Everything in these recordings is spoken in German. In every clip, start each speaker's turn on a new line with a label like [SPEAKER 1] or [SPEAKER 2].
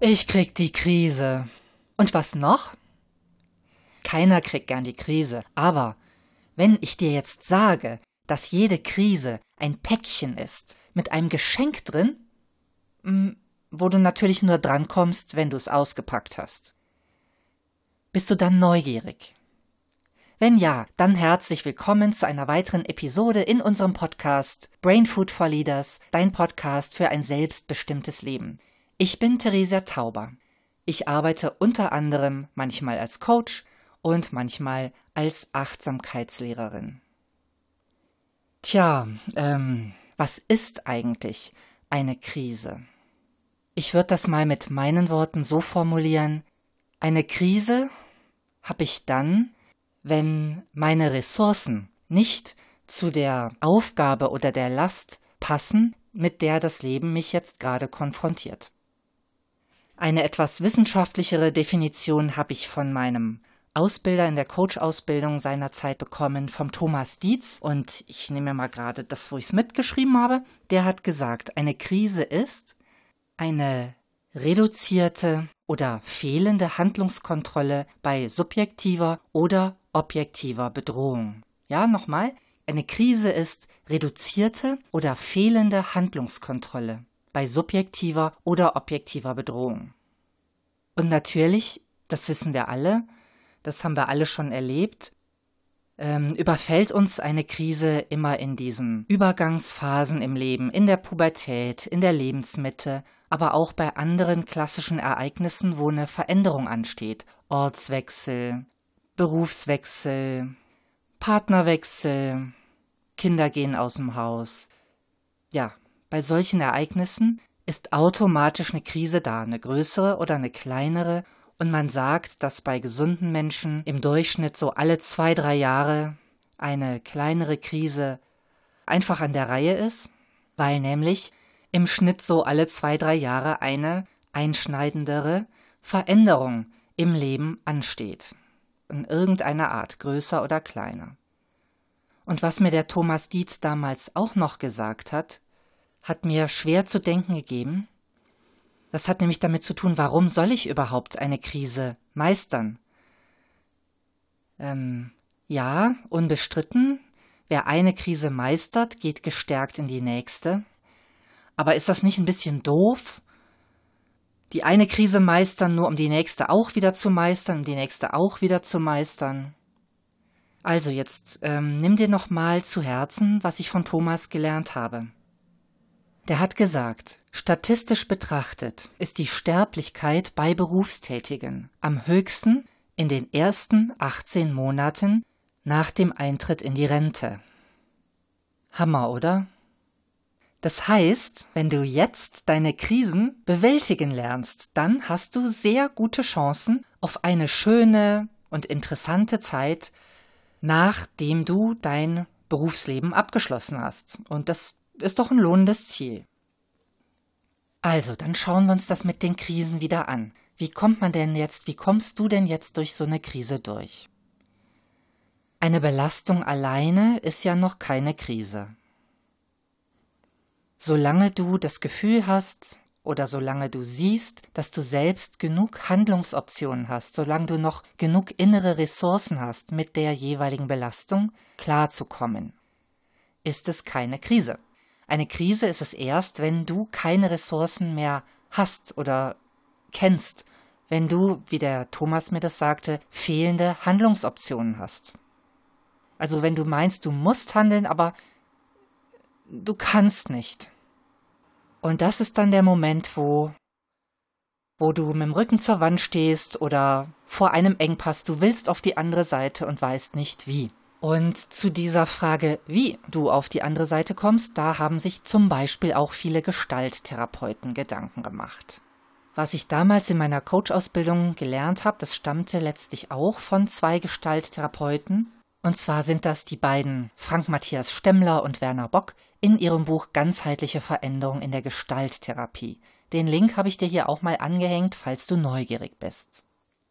[SPEAKER 1] Ich krieg die Krise. Und was noch? Keiner kriegt gern die Krise, aber wenn ich dir jetzt sage, dass jede Krise ein Päckchen ist mit einem Geschenk drin, hm, wo du natürlich nur drankommst, wenn du es ausgepackt hast. Bist du dann neugierig? Wenn ja, dann herzlich willkommen zu einer weiteren Episode in unserem Podcast Brain Food for Leaders, dein Podcast für ein selbstbestimmtes Leben. Ich bin Theresia Tauber. Ich arbeite unter anderem manchmal als Coach und manchmal als Achtsamkeitslehrerin. Tja, ähm, was ist eigentlich eine Krise? Ich würde das mal mit meinen Worten so formulieren. Eine Krise habe ich dann, wenn meine Ressourcen nicht zu der Aufgabe oder der Last passen, mit der das Leben mich jetzt gerade konfrontiert. Eine etwas wissenschaftlichere Definition habe ich von meinem Ausbilder in der Coach-Ausbildung seinerzeit bekommen vom Thomas Dietz und ich nehme mal gerade das, wo ich es mitgeschrieben habe. Der hat gesagt, eine Krise ist eine reduzierte oder fehlende Handlungskontrolle bei subjektiver oder objektiver Bedrohung. Ja, nochmal. Eine Krise ist reduzierte oder fehlende Handlungskontrolle bei subjektiver oder objektiver Bedrohung. Und natürlich, das wissen wir alle, das haben wir alle schon erlebt, ähm, überfällt uns eine Krise immer in diesen Übergangsphasen im Leben, in der Pubertät, in der Lebensmitte, aber auch bei anderen klassischen Ereignissen, wo eine Veränderung ansteht. Ortswechsel, Berufswechsel, Partnerwechsel, Kinder gehen aus dem Haus. Ja, bei solchen Ereignissen ist automatisch eine Krise da, eine größere oder eine kleinere, und man sagt, dass bei gesunden Menschen im Durchschnitt so alle zwei, drei Jahre eine kleinere Krise einfach an der Reihe ist, weil nämlich im Schnitt so alle zwei, drei Jahre eine einschneidendere Veränderung im Leben ansteht in irgendeiner Art, größer oder kleiner. Und was mir der Thomas Dietz damals auch noch gesagt hat, hat mir schwer zu denken gegeben. Das hat nämlich damit zu tun, warum soll ich überhaupt eine Krise meistern? Ähm, ja, unbestritten, wer eine Krise meistert, geht gestärkt in die nächste. Aber ist das nicht ein bisschen doof, die eine Krise meistern, nur um die nächste auch wieder zu meistern, um die nächste auch wieder zu meistern. Also jetzt ähm, nimm dir noch mal zu Herzen, was ich von Thomas gelernt habe. Der hat gesagt, statistisch betrachtet ist die Sterblichkeit bei Berufstätigen am höchsten in den ersten 18 Monaten nach dem Eintritt in die Rente. Hammer, oder? Das heißt, wenn du jetzt deine Krisen bewältigen lernst, dann hast du sehr gute Chancen auf eine schöne und interessante Zeit, nachdem du dein Berufsleben abgeschlossen hast. Und das ist doch ein lohnendes Ziel. Also, dann schauen wir uns das mit den Krisen wieder an. Wie kommt man denn jetzt, wie kommst du denn jetzt durch so eine Krise durch? Eine Belastung alleine ist ja noch keine Krise. Solange du das Gefühl hast oder solange du siehst, dass du selbst genug Handlungsoptionen hast, solange du noch genug innere Ressourcen hast, mit der jeweiligen Belastung klarzukommen, ist es keine Krise. Eine Krise ist es erst, wenn du keine Ressourcen mehr hast oder kennst, wenn du, wie der Thomas mir das sagte, fehlende Handlungsoptionen hast. Also wenn du meinst, du musst handeln, aber du kannst nicht. Und das ist dann der Moment, wo, wo du mit dem Rücken zur Wand stehst oder vor einem Engpass, du willst auf die andere Seite und weißt nicht wie. Und zu dieser Frage, wie du auf die andere Seite kommst, da haben sich zum Beispiel auch viele Gestalttherapeuten Gedanken gemacht. Was ich damals in meiner Coach-Ausbildung gelernt habe, das stammte letztlich auch von zwei Gestalttherapeuten, und zwar sind das die beiden Frank Matthias Stemmler und Werner Bock in ihrem Buch Ganzheitliche Veränderung in der Gestalttherapie. Den Link habe ich dir hier auch mal angehängt, falls du neugierig bist.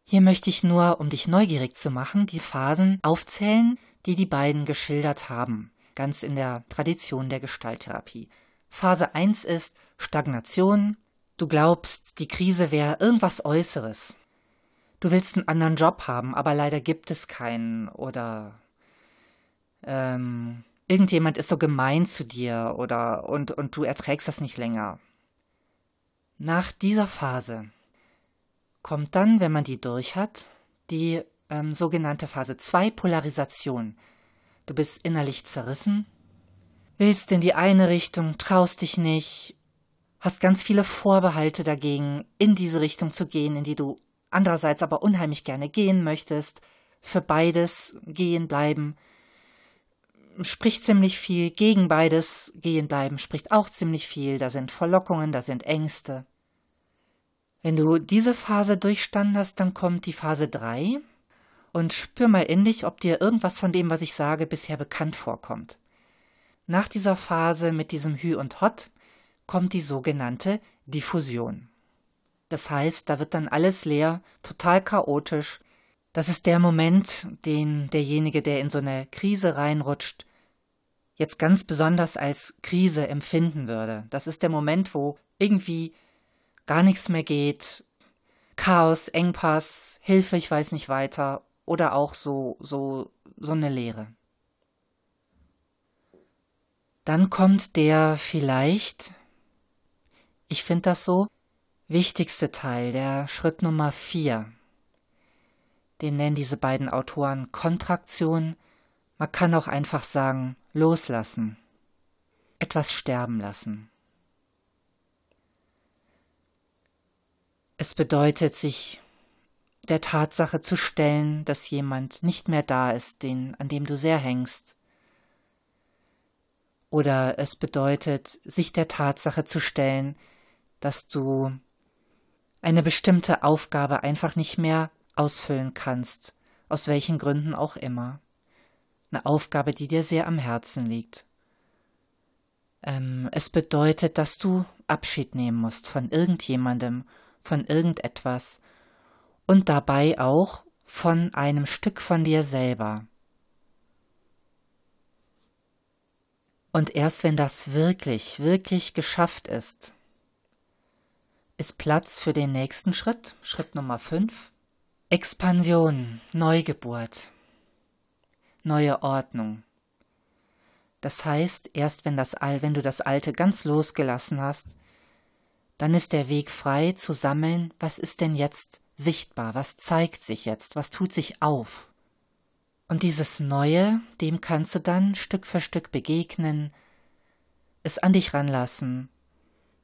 [SPEAKER 1] Hier möchte ich nur, um dich neugierig zu machen, die Phasen aufzählen, die die beiden geschildert haben, ganz in der Tradition der Gestalttherapie. Phase 1 ist Stagnation, Du glaubst, die Krise wäre irgendwas Äußeres. Du willst einen anderen Job haben, aber leider gibt es keinen. Oder ähm, irgendjemand ist so gemein zu dir oder und, und du erträgst das nicht länger. Nach dieser Phase kommt dann, wenn man die durch hat, die ähm, sogenannte Phase 2 Polarisation. Du bist innerlich zerrissen, willst in die eine Richtung, traust dich nicht, hast ganz viele Vorbehalte dagegen, in diese Richtung zu gehen, in die du andererseits aber unheimlich gerne gehen möchtest, für beides gehen bleiben, spricht ziemlich viel, gegen beides gehen bleiben spricht auch ziemlich viel, da sind Verlockungen, da sind Ängste. Wenn du diese Phase durchstanden hast, dann kommt die Phase 3 und spür mal in dich, ob dir irgendwas von dem, was ich sage, bisher bekannt vorkommt. Nach dieser Phase mit diesem Hü und Hot kommt die sogenannte Diffusion. Das heißt, da wird dann alles leer, total chaotisch. Das ist der Moment, den derjenige, der in so eine Krise reinrutscht, jetzt ganz besonders als Krise empfinden würde. Das ist der Moment, wo irgendwie gar nichts mehr geht, Chaos, Engpass, Hilfe, ich weiß nicht weiter oder auch so so so eine Leere. Dann kommt der vielleicht ich finde das so, wichtigste Teil, der Schritt Nummer vier. Den nennen diese beiden Autoren Kontraktion. Man kann auch einfach sagen, loslassen. Etwas sterben lassen. Es bedeutet, sich der Tatsache zu stellen, dass jemand nicht mehr da ist, den, an dem du sehr hängst, oder es bedeutet, sich der Tatsache zu stellen, dass du eine bestimmte Aufgabe einfach nicht mehr ausfüllen kannst, aus welchen Gründen auch immer. Eine Aufgabe, die dir sehr am Herzen liegt. Ähm, es bedeutet, dass du Abschied nehmen musst von irgendjemandem, von irgendetwas und dabei auch von einem Stück von dir selber. Und erst wenn das wirklich, wirklich geschafft ist, ist Platz für den nächsten Schritt, Schritt Nummer 5. Expansion, Neugeburt, neue Ordnung. Das heißt, erst wenn, das, wenn du das Alte ganz losgelassen hast, dann ist der Weg frei zu sammeln, was ist denn jetzt sichtbar, was zeigt sich jetzt, was tut sich auf. Und dieses Neue, dem kannst du dann Stück für Stück begegnen, es an dich ranlassen,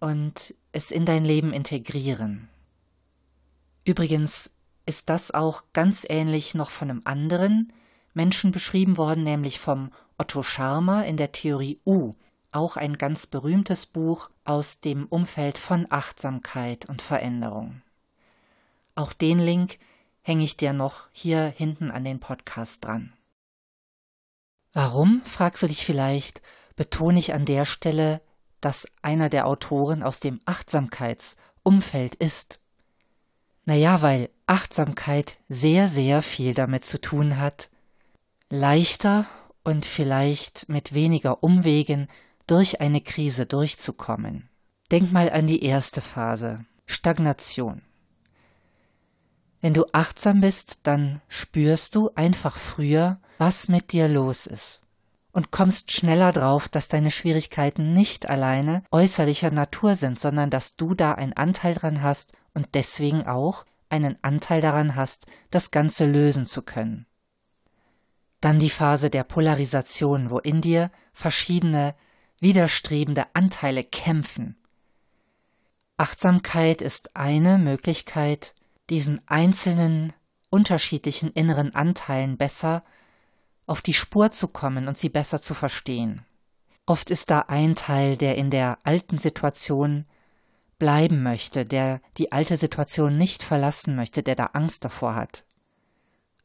[SPEAKER 1] und es in dein Leben integrieren. Übrigens ist das auch ganz ähnlich noch von einem anderen Menschen beschrieben worden, nämlich vom Otto Scharmer in der Theorie U, auch ein ganz berühmtes Buch aus dem Umfeld von Achtsamkeit und Veränderung. Auch den Link hänge ich dir noch hier hinten an den Podcast dran. Warum, fragst du dich vielleicht, betone ich an der Stelle dass einer der Autoren aus dem Achtsamkeitsumfeld ist? Naja, weil Achtsamkeit sehr, sehr viel damit zu tun hat, leichter und vielleicht mit weniger Umwegen durch eine Krise durchzukommen. Denk mal an die erste Phase, Stagnation. Wenn du achtsam bist, dann spürst du einfach früher, was mit dir los ist und kommst schneller drauf, dass deine Schwierigkeiten nicht alleine äußerlicher Natur sind, sondern dass du da einen Anteil dran hast und deswegen auch einen Anteil daran hast, das Ganze lösen zu können. Dann die Phase der Polarisation, wo in dir verschiedene widerstrebende Anteile kämpfen. Achtsamkeit ist eine Möglichkeit, diesen einzelnen unterschiedlichen inneren Anteilen besser auf die Spur zu kommen und sie besser zu verstehen. Oft ist da ein Teil, der in der alten Situation bleiben möchte, der die alte Situation nicht verlassen möchte, der da Angst davor hat.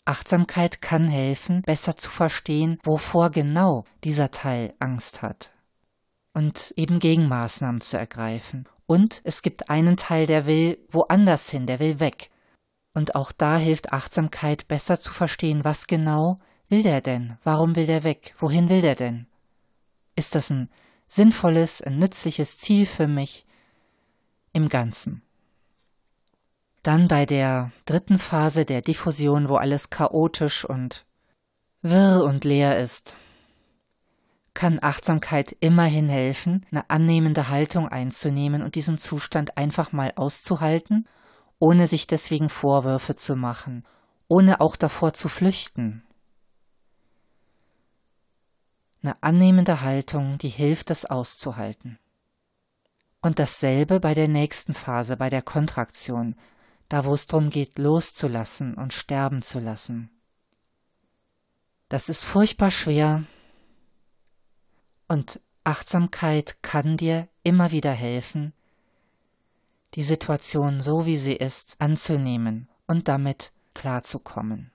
[SPEAKER 1] Achtsamkeit kann helfen, besser zu verstehen, wovor genau dieser Teil Angst hat. Und eben Gegenmaßnahmen zu ergreifen. Und es gibt einen Teil, der will woanders hin, der will weg. Und auch da hilft Achtsamkeit besser zu verstehen, was genau will der denn? Warum will der weg? Wohin will der denn? Ist das ein sinnvolles, ein nützliches Ziel für mich? im Ganzen. Dann bei der dritten Phase der Diffusion, wo alles chaotisch und wirr und leer ist, kann Achtsamkeit immerhin helfen, eine annehmende Haltung einzunehmen und diesen Zustand einfach mal auszuhalten, ohne sich deswegen Vorwürfe zu machen, ohne auch davor zu flüchten. Eine annehmende Haltung, die hilft, es auszuhalten. Und dasselbe bei der nächsten Phase, bei der Kontraktion, da wo es darum geht, loszulassen und sterben zu lassen. Das ist furchtbar schwer und Achtsamkeit kann dir immer wieder helfen, die Situation so wie sie ist anzunehmen und damit klarzukommen.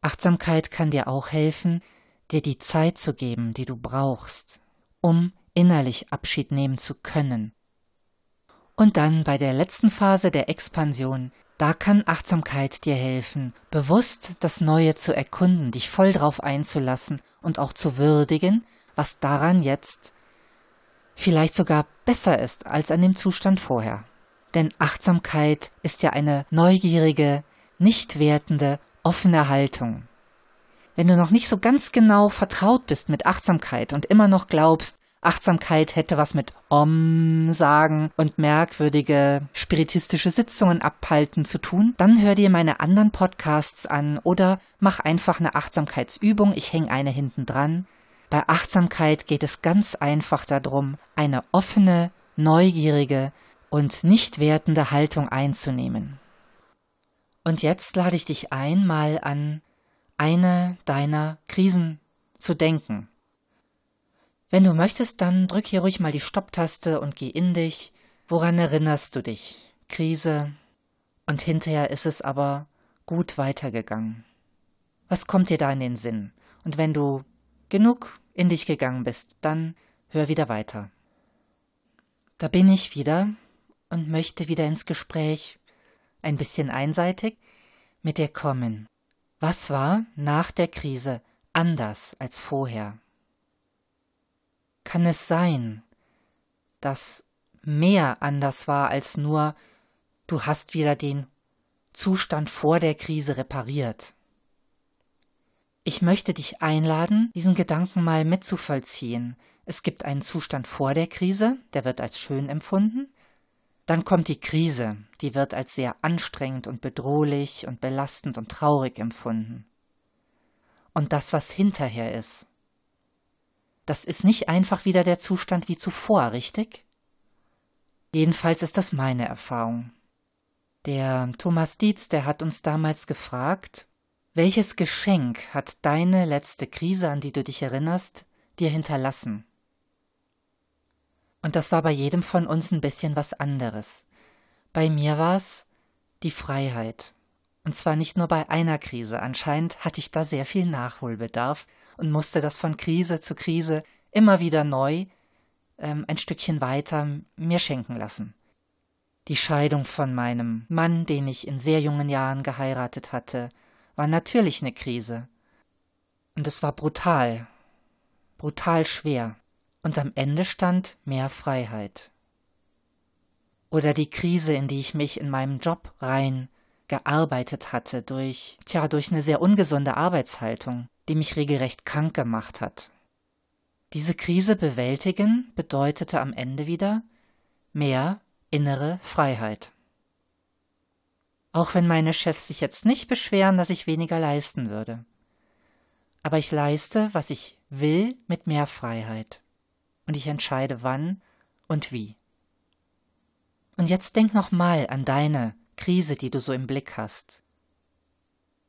[SPEAKER 1] Achtsamkeit kann dir auch helfen, dir die Zeit zu geben, die du brauchst, um innerlich Abschied nehmen zu können und dann bei der letzten Phase der Expansion, da kann Achtsamkeit dir helfen, bewusst das Neue zu erkunden, dich voll drauf einzulassen und auch zu würdigen, was daran jetzt vielleicht sogar besser ist als an dem Zustand vorher. Denn Achtsamkeit ist ja eine neugierige, nicht wertende, offene Haltung. Wenn du noch nicht so ganz genau vertraut bist mit Achtsamkeit und immer noch glaubst, Achtsamkeit hätte was mit Om sagen und merkwürdige spiritistische Sitzungen abhalten zu tun, dann hör dir meine anderen Podcasts an oder mach einfach eine Achtsamkeitsübung. Ich hänge eine hinten dran. Bei Achtsamkeit geht es ganz einfach darum, eine offene, neugierige und nicht wertende Haltung einzunehmen. Und jetzt lade ich dich ein, mal an eine deiner Krisen zu denken. Wenn du möchtest, dann drück hier ruhig mal die Stopptaste und geh in dich. Woran erinnerst du dich? Krise. Und hinterher ist es aber gut weitergegangen. Was kommt dir da in den Sinn? Und wenn du genug in dich gegangen bist, dann hör wieder weiter. Da bin ich wieder und möchte wieder ins Gespräch, ein bisschen einseitig, mit dir kommen. Was war nach der Krise anders als vorher? Kann es sein, dass mehr anders war als nur du hast wieder den Zustand vor der Krise repariert. Ich möchte dich einladen, diesen Gedanken mal mitzuvollziehen. Es gibt einen Zustand vor der Krise, der wird als schön empfunden. Dann kommt die Krise, die wird als sehr anstrengend und bedrohlich und belastend und traurig empfunden. Und das, was hinterher ist, das ist nicht einfach wieder der Zustand wie zuvor, richtig? Jedenfalls ist das meine Erfahrung. Der Thomas Dietz, der hat uns damals gefragt, welches Geschenk hat deine letzte Krise, an die du dich erinnerst, dir hinterlassen? Und das war bei jedem von uns ein bisschen was anderes. Bei mir war es die Freiheit. Und zwar nicht nur bei einer Krise. Anscheinend hatte ich da sehr viel Nachholbedarf und musste das von Krise zu Krise immer wieder neu ähm, ein Stückchen weiter mir schenken lassen. Die Scheidung von meinem Mann, den ich in sehr jungen Jahren geheiratet hatte, war natürlich eine Krise. Und es war brutal, brutal schwer. Und am Ende stand mehr Freiheit. Oder die Krise, in die ich mich in meinem Job rein gearbeitet hatte durch, tja, durch eine sehr ungesunde Arbeitshaltung, die mich regelrecht krank gemacht hat. Diese Krise bewältigen bedeutete am Ende wieder mehr innere Freiheit. Auch wenn meine Chefs sich jetzt nicht beschweren, dass ich weniger leisten würde. Aber ich leiste, was ich will, mit mehr Freiheit. Und ich entscheide wann und wie. Und jetzt denk noch mal an deine Krise, die du so im Blick hast.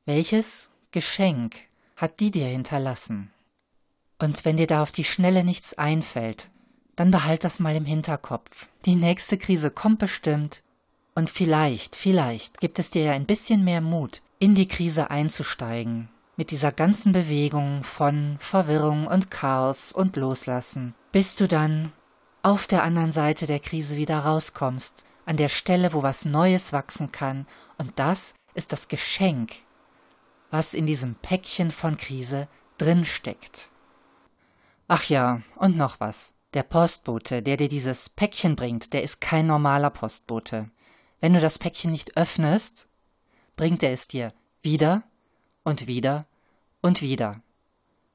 [SPEAKER 1] Welches Geschenk hat die dir hinterlassen? Und wenn dir da auf die Schnelle nichts einfällt, dann behalt das mal im Hinterkopf. Die nächste Krise kommt bestimmt. Und vielleicht, vielleicht gibt es dir ja ein bisschen mehr Mut, in die Krise einzusteigen. Mit dieser ganzen Bewegung von Verwirrung und Chaos und Loslassen, bis du dann auf der anderen Seite der Krise wieder rauskommst an der Stelle, wo was Neues wachsen kann, und das ist das Geschenk, was in diesem Päckchen von Krise drinsteckt. Ach ja, und noch was. Der Postbote, der dir dieses Päckchen bringt, der ist kein normaler Postbote. Wenn du das Päckchen nicht öffnest, bringt er es dir wieder und wieder und wieder.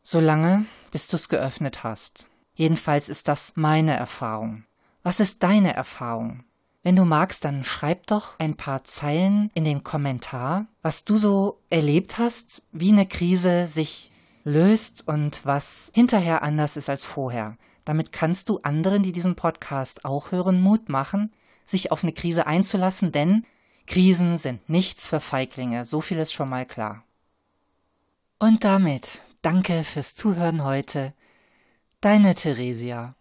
[SPEAKER 1] Solange, bis du es geöffnet hast. Jedenfalls ist das meine Erfahrung. Was ist deine Erfahrung? Wenn du magst, dann schreib doch ein paar Zeilen in den Kommentar, was du so erlebt hast, wie eine Krise sich löst und was hinterher anders ist als vorher. Damit kannst du anderen, die diesen Podcast auch hören, Mut machen, sich auf eine Krise einzulassen, denn Krisen sind nichts für Feiglinge, so viel ist schon mal klar. Und damit danke fürs Zuhören heute. Deine Theresia.